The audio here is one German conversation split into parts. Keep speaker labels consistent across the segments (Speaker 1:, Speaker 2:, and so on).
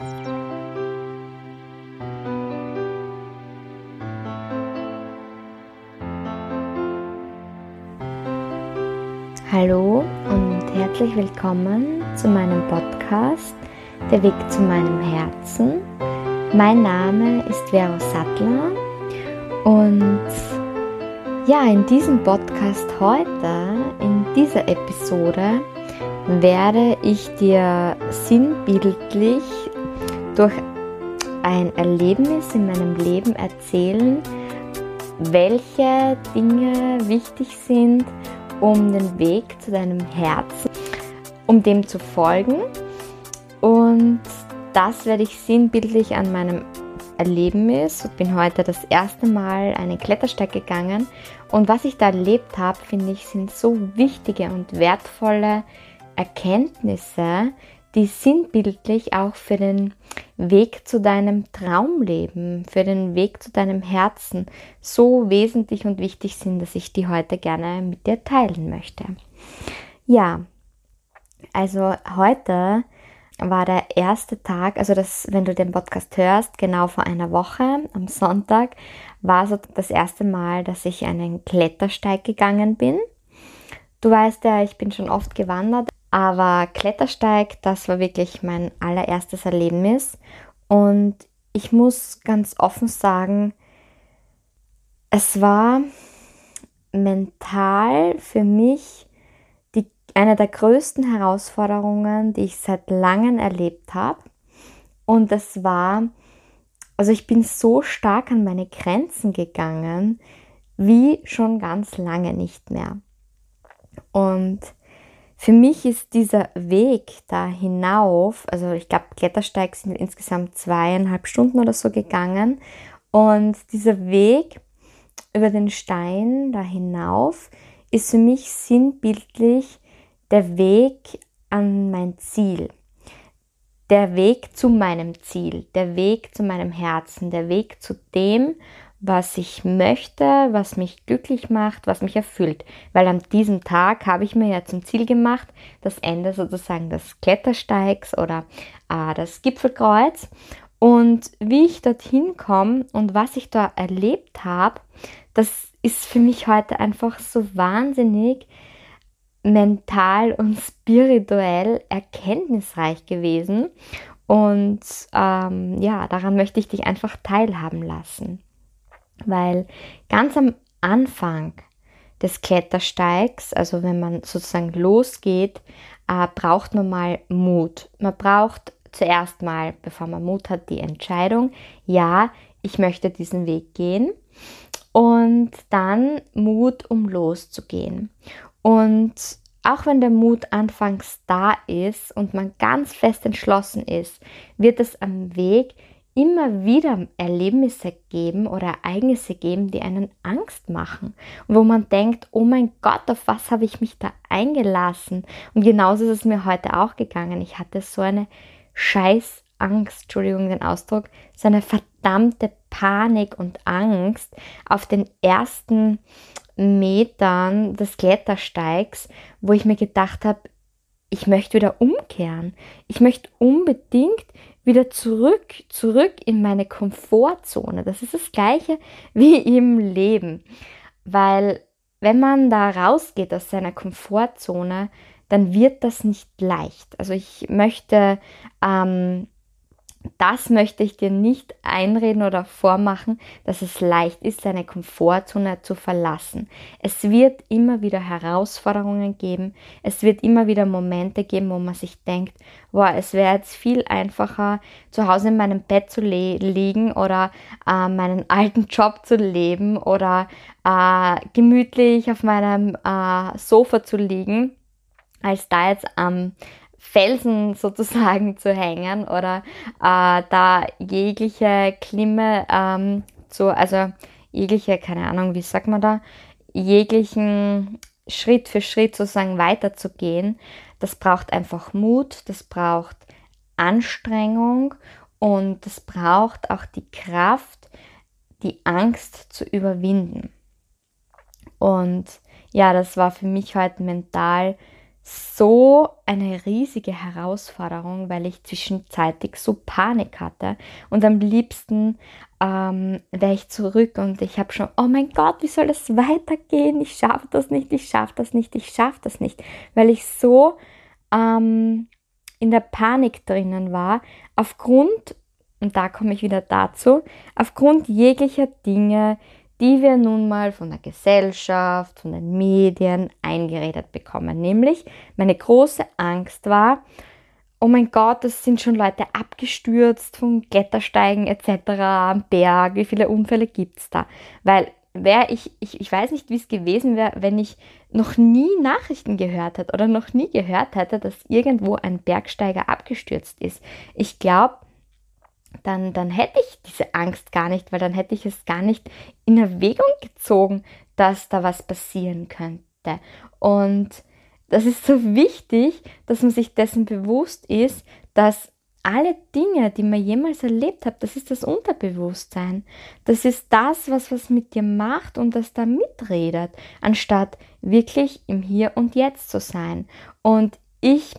Speaker 1: Hallo und herzlich willkommen zu meinem Podcast Der Weg zu meinem Herzen. Mein Name ist Vero Sattler und ja, in diesem Podcast heute, in dieser Episode, werde ich dir sinnbildlich durch ein Erlebnis in meinem Leben erzählen, welche Dinge wichtig sind, um den Weg zu deinem Herzen, um dem zu folgen. Und das werde ich sinnbildlich an meinem Erlebnis. Ich bin heute das erste Mal einen Klettersteig gegangen und was ich da erlebt habe, finde ich, sind so wichtige und wertvolle Erkenntnisse, die sinnbildlich auch für den Weg zu deinem Traumleben, für den Weg zu deinem Herzen so wesentlich und wichtig sind, dass ich die heute gerne mit dir teilen möchte. Ja, also heute war der erste Tag, also das, wenn du den Podcast hörst, genau vor einer Woche, am Sonntag, war so das erste Mal, dass ich einen Klettersteig gegangen bin. Du weißt ja, ich bin schon oft gewandert, aber Klettersteig, das war wirklich mein allererstes Erlebnis. Und ich muss ganz offen sagen, es war mental für mich die, eine der größten Herausforderungen, die ich seit langem erlebt habe. Und es war, also ich bin so stark an meine Grenzen gegangen, wie schon ganz lange nicht mehr. Und für mich ist dieser Weg da hinauf, also ich glaube, Klettersteig sind insgesamt zweieinhalb Stunden oder so gegangen. Und dieser Weg über den Stein da hinauf ist für mich sinnbildlich der Weg an mein Ziel. Der Weg zu meinem Ziel, der Weg zu meinem Herzen, der Weg zu dem, was ich möchte, was mich glücklich macht, was mich erfüllt. Weil an diesem Tag habe ich mir ja zum Ziel gemacht, das Ende sozusagen des Klettersteigs oder äh, das Gipfelkreuz. Und wie ich dorthin komme und was ich da erlebt habe, das ist für mich heute einfach so wahnsinnig mental und spirituell erkenntnisreich gewesen. Und ähm, ja, daran möchte ich dich einfach teilhaben lassen weil ganz am Anfang des Klettersteigs, also wenn man sozusagen losgeht, äh, braucht man mal Mut. Man braucht zuerst mal, bevor man Mut hat, die Entscheidung, ja, ich möchte diesen Weg gehen. Und dann Mut, um loszugehen. Und auch wenn der Mut anfangs da ist und man ganz fest entschlossen ist, wird es am Weg immer wieder Erlebnisse geben oder Ereignisse geben, die einen Angst machen. Wo man denkt, oh mein Gott, auf was habe ich mich da eingelassen? Und genauso ist es mir heute auch gegangen. Ich hatte so eine scheiß Angst, Entschuldigung den Ausdruck, so eine verdammte Panik und Angst auf den ersten Metern des Klettersteigs, wo ich mir gedacht habe, ich möchte wieder umkehren. Ich möchte unbedingt wieder zurück, zurück in meine Komfortzone. Das ist das gleiche wie im Leben. Weil wenn man da rausgeht aus seiner Komfortzone, dann wird das nicht leicht. Also ich möchte ähm, das möchte ich dir nicht einreden oder vormachen, dass es leicht ist, seine Komfortzone zu verlassen. Es wird immer wieder Herausforderungen geben. Es wird immer wieder Momente geben, wo man sich denkt, boah, es wäre jetzt viel einfacher, zu Hause in meinem Bett zu liegen oder äh, meinen alten Job zu leben oder äh, gemütlich auf meinem äh, Sofa zu liegen, als da jetzt am Felsen sozusagen zu hängen oder äh, da jegliche Klimme ähm, zu, also jegliche, keine Ahnung, wie sagt man da, jeglichen Schritt für Schritt sozusagen weiterzugehen, das braucht einfach Mut, das braucht Anstrengung und das braucht auch die Kraft, die Angst zu überwinden. Und ja, das war für mich heute mental so eine riesige Herausforderung, weil ich zwischenzeitlich so Panik hatte und am liebsten ähm, wäre ich zurück und ich habe schon, oh mein Gott, wie soll das weitergehen? Ich schaffe das nicht, ich schaffe das nicht, ich schaffe das nicht, weil ich so ähm, in der Panik drinnen war, aufgrund, und da komme ich wieder dazu, aufgrund jeglicher Dinge, die wir nun mal von der Gesellschaft, von den Medien eingeredet bekommen. Nämlich meine große Angst war, oh mein Gott, es sind schon Leute abgestürzt von Klettersteigen etc. am Berg, wie viele Unfälle gibt es da? Weil wäre ich, ich, ich weiß nicht, wie es gewesen wäre, wenn ich noch nie Nachrichten gehört hätte oder noch nie gehört hätte, dass irgendwo ein Bergsteiger abgestürzt ist. Ich glaube, dann, dann hätte ich diese Angst gar nicht, weil dann hätte ich es gar nicht in Erwägung gezogen, dass da was passieren könnte. Und das ist so wichtig, dass man sich dessen bewusst ist, dass alle Dinge, die man jemals erlebt hat, das ist das Unterbewusstsein. Das ist das, was was mit dir macht und das da mitredet, anstatt wirklich im Hier und Jetzt zu sein. Und ich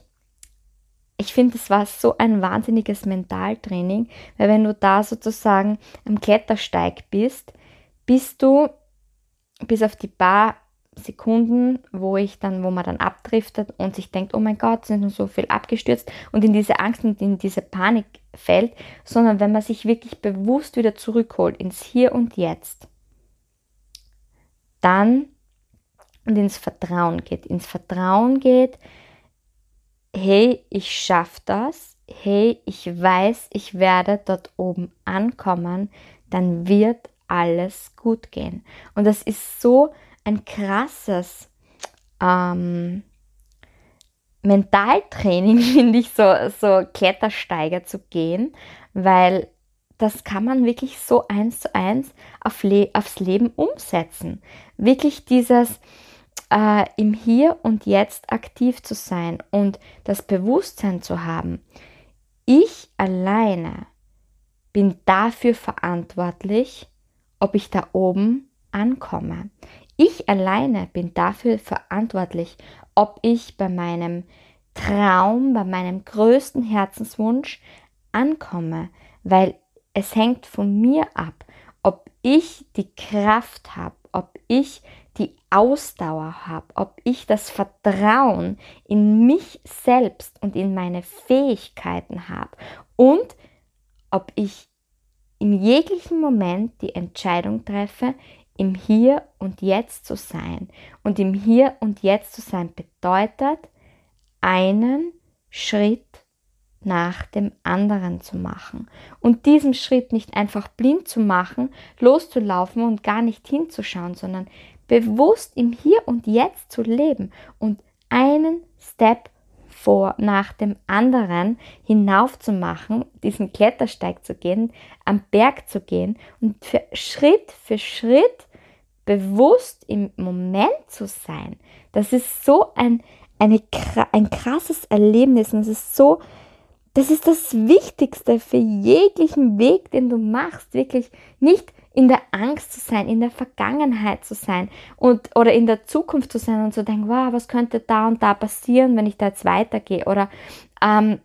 Speaker 1: ich finde, es war so ein wahnsinniges Mentaltraining, weil wenn du da sozusagen am Klettersteig bist, bist du bis auf die paar Sekunden, wo ich dann, wo man dann abdriftet und sich denkt, oh mein Gott, sind so viel abgestürzt und in diese Angst und in diese Panik fällt, sondern wenn man sich wirklich bewusst wieder zurückholt ins Hier und Jetzt, dann und ins Vertrauen geht, ins Vertrauen geht, hey, ich schaffe das, hey, ich weiß, ich werde dort oben ankommen, dann wird alles gut gehen. Und das ist so ein krasses ähm, Mentaltraining, finde ich, so, so Klettersteiger zu gehen, weil das kann man wirklich so eins zu eins auf Le aufs Leben umsetzen. Wirklich dieses, äh, im Hier und Jetzt aktiv zu sein und das Bewusstsein zu haben, ich alleine bin dafür verantwortlich, ob ich da oben ankomme. Ich alleine bin dafür verantwortlich, ob ich bei meinem Traum, bei meinem größten Herzenswunsch ankomme, weil es hängt von mir ab, ob ich die Kraft habe, ob ich die Ausdauer habe, ob ich das Vertrauen in mich selbst und in meine Fähigkeiten habe und ob ich im jeglichen Moment die Entscheidung treffe, im Hier und Jetzt zu sein. Und im Hier und Jetzt zu sein bedeutet, einen Schritt nach dem anderen zu machen. Und diesen Schritt nicht einfach blind zu machen, loszulaufen und gar nicht hinzuschauen, sondern bewusst im Hier und Jetzt zu leben und einen Step vor nach dem anderen hinauf zu machen, diesen Klettersteig zu gehen, am Berg zu gehen und für Schritt für Schritt bewusst im Moment zu sein. Das ist so ein, eine, ein krasses Erlebnis und es ist so, das ist das Wichtigste für jeglichen Weg, den du machst, wirklich nicht in der Angst zu sein, in der Vergangenheit zu sein und oder in der Zukunft zu sein und zu denken, wow, was könnte da und da passieren, wenn ich da jetzt weitergehe? Oder ähm,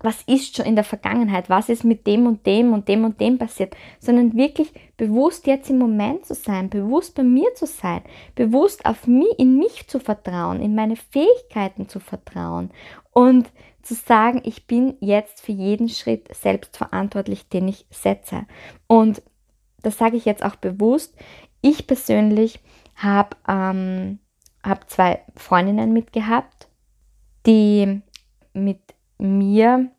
Speaker 1: was ist schon in der Vergangenheit, was ist mit dem und dem und dem und dem passiert, sondern wirklich bewusst jetzt im Moment zu sein, bewusst bei mir zu sein, bewusst auf mich, in mich zu vertrauen, in meine Fähigkeiten zu vertrauen und zu sagen, ich bin jetzt für jeden Schritt selbst verantwortlich, den ich setze. Und das sage ich jetzt auch bewusst. Ich persönlich habe ähm, hab zwei Freundinnen mitgehabt, die mit mir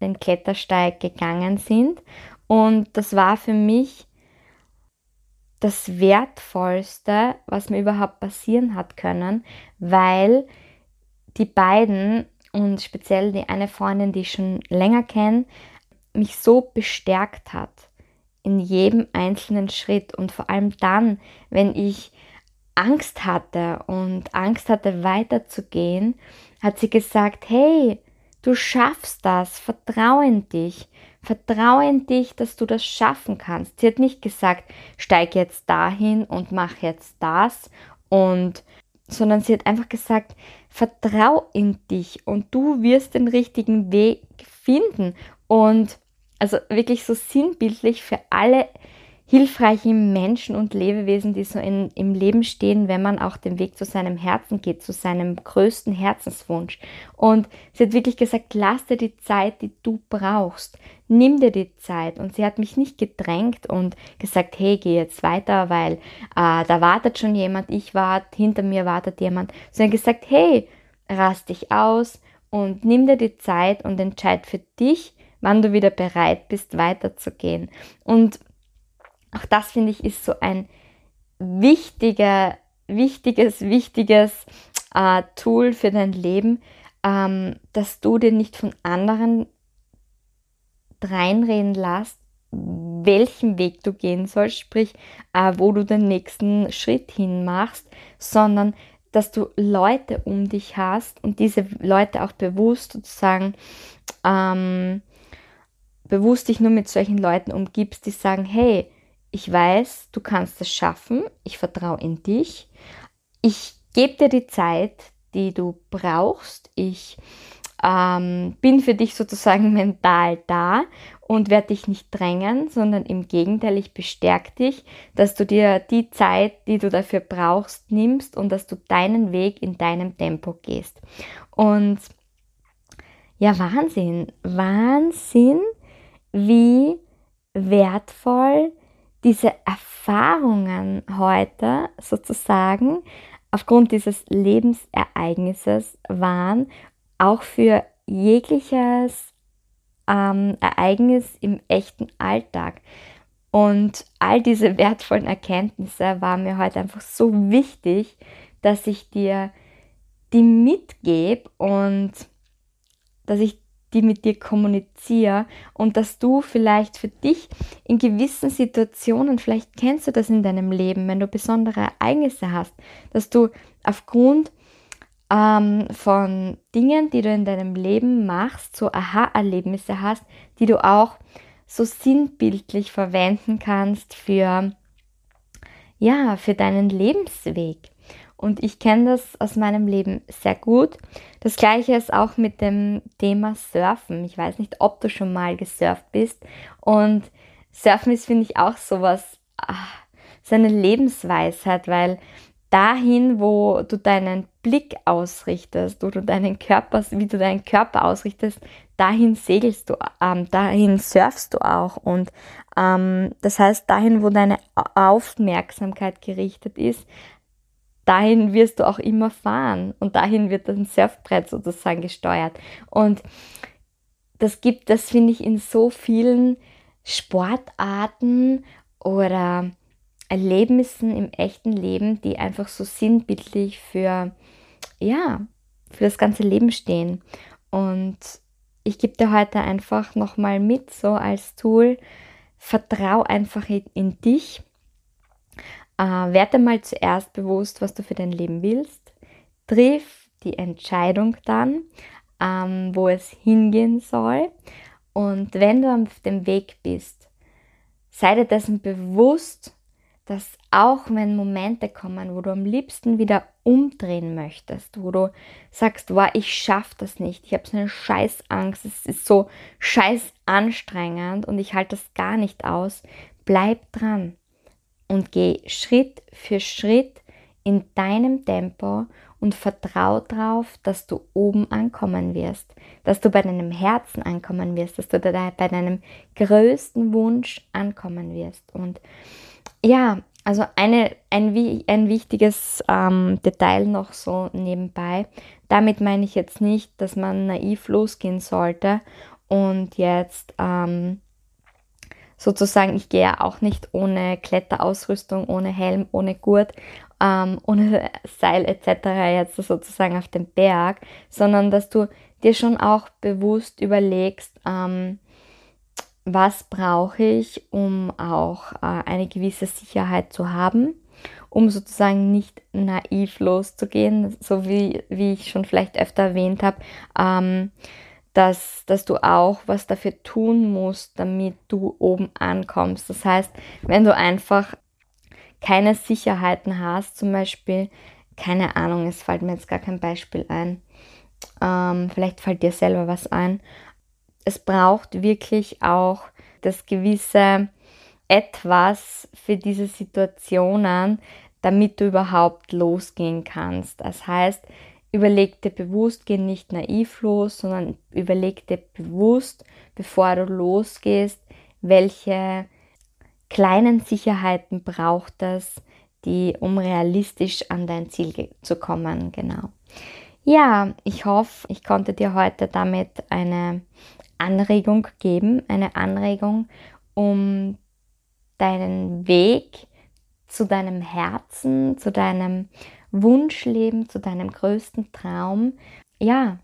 Speaker 1: den Klettersteig gegangen sind. Und das war für mich das Wertvollste, was mir überhaupt passieren hat können, weil die beiden und speziell die eine Freundin, die ich schon länger kenne, mich so bestärkt hat in jedem einzelnen Schritt und vor allem dann, wenn ich Angst hatte und Angst hatte weiterzugehen, hat sie gesagt, hey, du schaffst das, vertraue in dich, vertraue in dich, dass du das schaffen kannst. Sie hat nicht gesagt, steig jetzt dahin und mach jetzt das und sondern sie hat einfach gesagt, vertrau in dich und du wirst den richtigen Weg finden. Und also wirklich so sinnbildlich für alle hilfreichen Menschen und Lebewesen, die so in, im Leben stehen, wenn man auch den Weg zu seinem Herzen geht, zu seinem größten Herzenswunsch. Und sie hat wirklich gesagt, lass dir die Zeit, die du brauchst. Nimm dir die Zeit. Und sie hat mich nicht gedrängt und gesagt, hey, geh jetzt weiter, weil äh, da wartet schon jemand, ich warte, hinter mir wartet jemand. Sondern gesagt, hey, rast dich aus und nimm dir die Zeit und entscheid für dich, wann du wieder bereit bist, weiterzugehen. Und auch das finde ich ist so ein wichtiger, wichtiges, wichtiges äh, Tool für dein Leben, ähm, dass du dir nicht von anderen reinreden lässt, welchen Weg du gehen sollst, sprich, äh, wo du den nächsten Schritt hin machst, sondern dass du Leute um dich hast und diese Leute auch bewusst sozusagen ähm, bewusst dich nur mit solchen Leuten umgibst, die sagen, hey, ich weiß, du kannst es schaffen, ich vertraue in dich, ich gebe dir die Zeit, die du brauchst, ich ähm, bin für dich sozusagen mental da und werde dich nicht drängen, sondern im Gegenteil, ich bestärke dich, dass du dir die Zeit, die du dafür brauchst, nimmst und dass du deinen Weg in deinem Tempo gehst. Und ja, Wahnsinn, Wahnsinn, wie wertvoll diese Erfahrungen heute sozusagen aufgrund dieses Lebensereignisses waren, auch für jegliches ähm, Ereignis im echten Alltag. Und all diese wertvollen Erkenntnisse waren mir heute einfach so wichtig, dass ich dir die mitgebe und dass ich die mit dir kommuniziere und dass du vielleicht für dich in gewissen Situationen, vielleicht kennst du das in deinem Leben, wenn du besondere Ereignisse hast, dass du aufgrund ähm, von Dingen, die du in deinem Leben machst, so Aha-Erlebnisse hast, die du auch so sinnbildlich verwenden kannst für ja, für deinen Lebensweg. Und ich kenne das aus meinem Leben sehr gut. Das gleiche ist auch mit dem Thema Surfen. Ich weiß nicht, ob du schon mal gesurft bist. Und Surfen ist, finde ich, auch sowas, ach, so eine Lebensweisheit, weil dahin, wo du deinen Blick ausrichtest, wo du deinen Körper, wie du deinen Körper ausrichtest, dahin segelst du, ähm, dahin surfst du auch. Und ähm, das heißt, dahin, wo deine Aufmerksamkeit gerichtet ist, dahin wirst du auch immer fahren und dahin wird das Surfbrett sozusagen gesteuert. Und das gibt, das finde ich in so vielen Sportarten oder Erlebnissen im echten Leben, die einfach so sinnbildlich für, ja, für das ganze Leben stehen. Und ich gebe dir heute einfach nochmal mit, so als Tool, vertrau einfach in, in dich äh, werde mal zuerst bewusst, was du für dein Leben willst. Triff die Entscheidung dann, ähm, wo es hingehen soll. Und wenn du auf dem Weg bist, sei dir dessen bewusst, dass auch wenn Momente kommen, wo du am liebsten wieder umdrehen möchtest, wo du sagst, wow, ich schaffe das nicht, ich habe so eine scheiß Angst, es ist so scheiß anstrengend und ich halte das gar nicht aus, bleib dran und geh Schritt für Schritt in deinem Tempo und vertrau darauf, dass du oben ankommen wirst, dass du bei deinem Herzen ankommen wirst, dass du bei deinem größten Wunsch ankommen wirst. Und ja, also eine, ein, ein wichtiges ähm, Detail noch so nebenbei. Damit meine ich jetzt nicht, dass man naiv losgehen sollte und jetzt ähm, sozusagen, ich gehe ja auch nicht ohne Kletterausrüstung, ohne Helm, ohne Gurt, ähm, ohne Seil etc. jetzt sozusagen auf den Berg, sondern dass du dir schon auch bewusst überlegst, ähm, was brauche ich, um auch äh, eine gewisse Sicherheit zu haben, um sozusagen nicht naiv loszugehen, so wie, wie ich schon vielleicht öfter erwähnt habe. Ähm, dass, dass du auch was dafür tun musst, damit du oben ankommst. Das heißt, wenn du einfach keine Sicherheiten hast, zum Beispiel keine Ahnung, es fällt mir jetzt gar kein Beispiel ein. Ähm, vielleicht fällt dir selber was ein. Es braucht wirklich auch das gewisse etwas für diese Situationen, damit du überhaupt losgehen kannst. Das heißt, überleg dir bewusst, geh nicht naiv los, sondern überleg dir bewusst, bevor du losgehst, welche kleinen Sicherheiten braucht es, die, um realistisch an dein Ziel zu kommen. Genau. Ja, ich hoffe, ich konnte dir heute damit eine Anregung geben, eine Anregung, um deinen Weg zu deinem Herzen, zu deinem Wunschleben, zu deinem größten Traum, ja,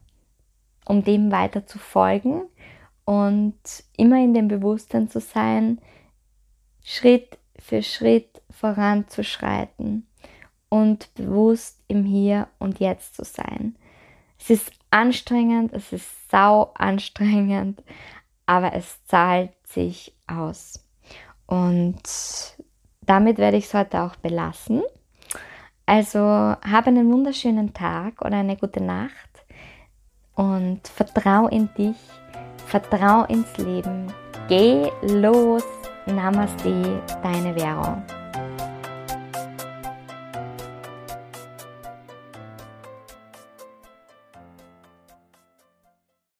Speaker 1: um dem weiter zu folgen und immer in dem Bewusstsein zu sein, Schritt für Schritt voranzuschreiten und bewusst im Hier und Jetzt zu sein. Es ist anstrengend, es ist sau anstrengend, aber es zahlt sich aus. Und damit werde ich es heute auch belassen. Also habe einen wunderschönen Tag oder eine gute Nacht und vertrau in dich, vertrau ins Leben. Geh los. Namaste, deine Vero.